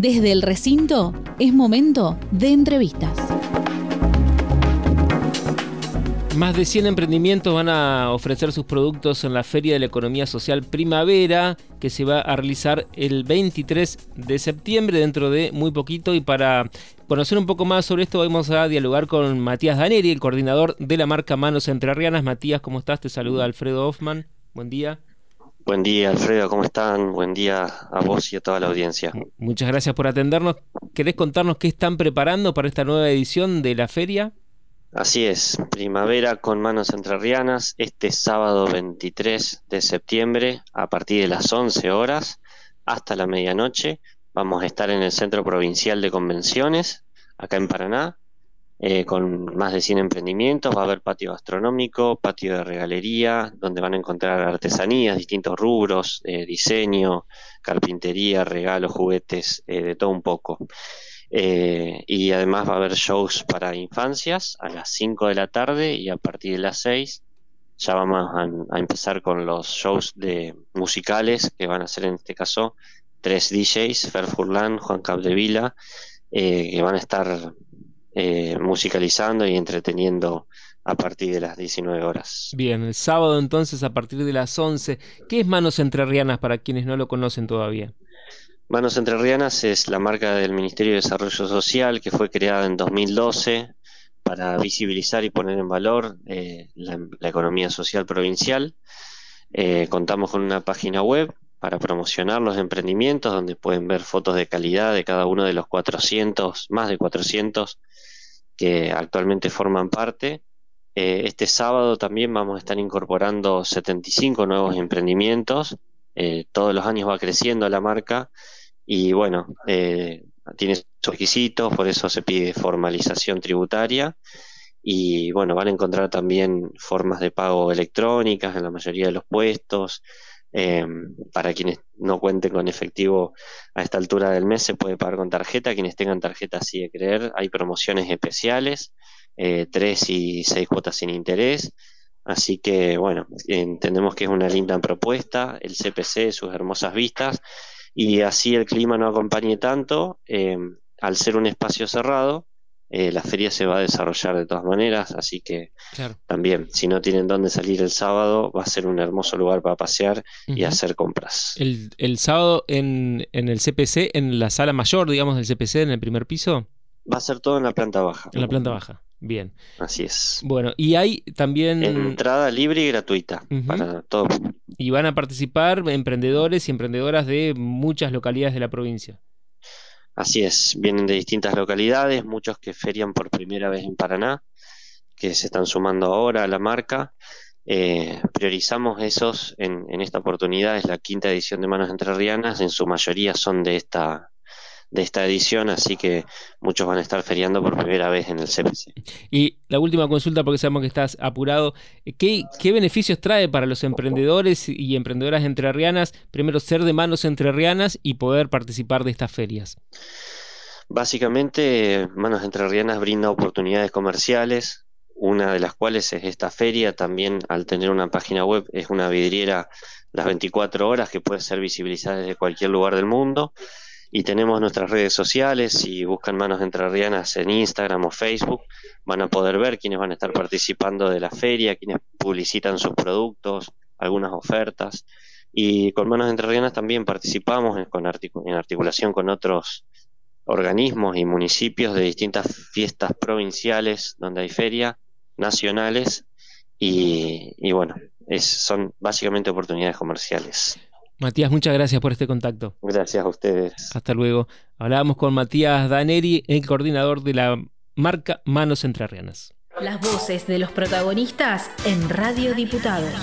Desde el recinto es momento de entrevistas. Más de 100 emprendimientos van a ofrecer sus productos en la Feria de la Economía Social Primavera, que se va a realizar el 23 de septiembre, dentro de muy poquito. Y para conocer un poco más sobre esto, vamos a dialogar con Matías Daneri, el coordinador de la marca Manos Entrerrianas. Matías, ¿cómo estás? Te saluda Alfredo Hoffman. Buen día. Buen día, Alfredo, ¿cómo están? Buen día a vos y a toda la audiencia. Muchas gracias por atendernos. ¿Querés contarnos qué están preparando para esta nueva edición de la feria? Así es, primavera con manos entrerrianas, este sábado 23 de septiembre a partir de las 11 horas hasta la medianoche. Vamos a estar en el Centro Provincial de Convenciones, acá en Paraná, eh, con más de 100 emprendimientos. Va a haber patio gastronómico, patio de regalería, donde van a encontrar artesanías, distintos rubros, eh, diseño, carpintería, regalos, juguetes, eh, de todo un poco. y además va a haber shows para infancias a las 5 de la tarde y a partir de las 6 ya vamos a, empezar con los shows de musicales que van a ser en este caso tres DJs, Fer Furlan, Juan Capdevila, que van a estar eh, musicalizando y entreteniendo a partir de las 19 horas. Bien, el sábado entonces a partir de las 11. ¿Qué es Manos Entrerrianas para quienes no lo conocen todavía? Manos Entrerrianas es la marca del Ministerio de Desarrollo Social que fue creada en 2012 para visibilizar y poner en valor eh, la, economía social provincial. Eh, contamos con una página web para promocionar los emprendimientos donde pueden ver fotos de calidad de cada uno de los 400, más de 400 que actualmente forman parte. Eh, este sábado también vamos a estar incorporando 75 nuevos emprendimientos. Eh, todos los años va creciendo la marca y bueno, eh, tiene sus requisitos, por eso se pide formalización tributaria. Y bueno, van a encontrar también formas de pago electrónicas en la mayoría de los puestos, eh, para quienes no cuenten con efectivo a esta altura del mes, se puede pagar con tarjeta. Quienes tengan tarjeta, así de creer, hay promociones especiales, eh, tres y seis cuotas sin interés. Así que, bueno, entendemos que es una linda propuesta, el CPC, sus hermosas vistas, y así el clima no acompañe tanto, eh, al ser un espacio cerrado, eh, la feria se va a desarrollar de todas maneras, así que también, si no tienen dónde salir el sábado, va a ser un hermoso lugar para pasear y hacer compras. El, el sábado en, en, el CPC, en la sala mayor, digamos, del CPC, en el primer piso. Va a ser todo en la planta baja. En la planta baja, bien. Así es. Bueno, y hay también... Entrada libre y gratuita para todo. Y van a participar emprendedores y emprendedoras de muchas localidades de la provincia. Así es, vienen de distintas localidades, muchos que ferian por primera vez en Paraná, que se están sumando ahora a la marca. Eh, priorizamos esos en, en, esta oportunidad, es la quinta edición de Manos Entrerrianas, en su mayoría son de esta, de esta edición, así que muchos van a estar feriando por primera vez en el CPC. Y la última consulta, porque sabemos que estás apurado, ¿qué, qué beneficios trae para los emprendedores y emprendedoras entrerrianas, primero ser de manos entrerrianas y poder participar de estas ferias? Básicamente, Manos Entrerrianas brinda oportunidades comerciales, una de las cuales es esta feria, también al tener una página web es una vidriera las 24 horas que puede ser visibilizada desde cualquier lugar del mundo y tenemos nuestras redes sociales, si buscan Manos Entrerrianas en Instagram o Facebook, van a poder ver quiénes van a estar participando de la feria, quienes publicitan sus productos, algunas ofertas. Y con Manos Entrerrianas también participamos en, articulación con otros organismos y municipios de distintas fiestas provinciales donde hay feria, nacionales, y, y bueno, es, son básicamente oportunidades comerciales. Matías, muchas gracias por este contacto. Gracias a ustedes. Hasta luego. Hablábamos con Matías Daneri, el coordinador de la marca Manos Entrerrianas. Las voces de los protagonistas en Radio Diputados.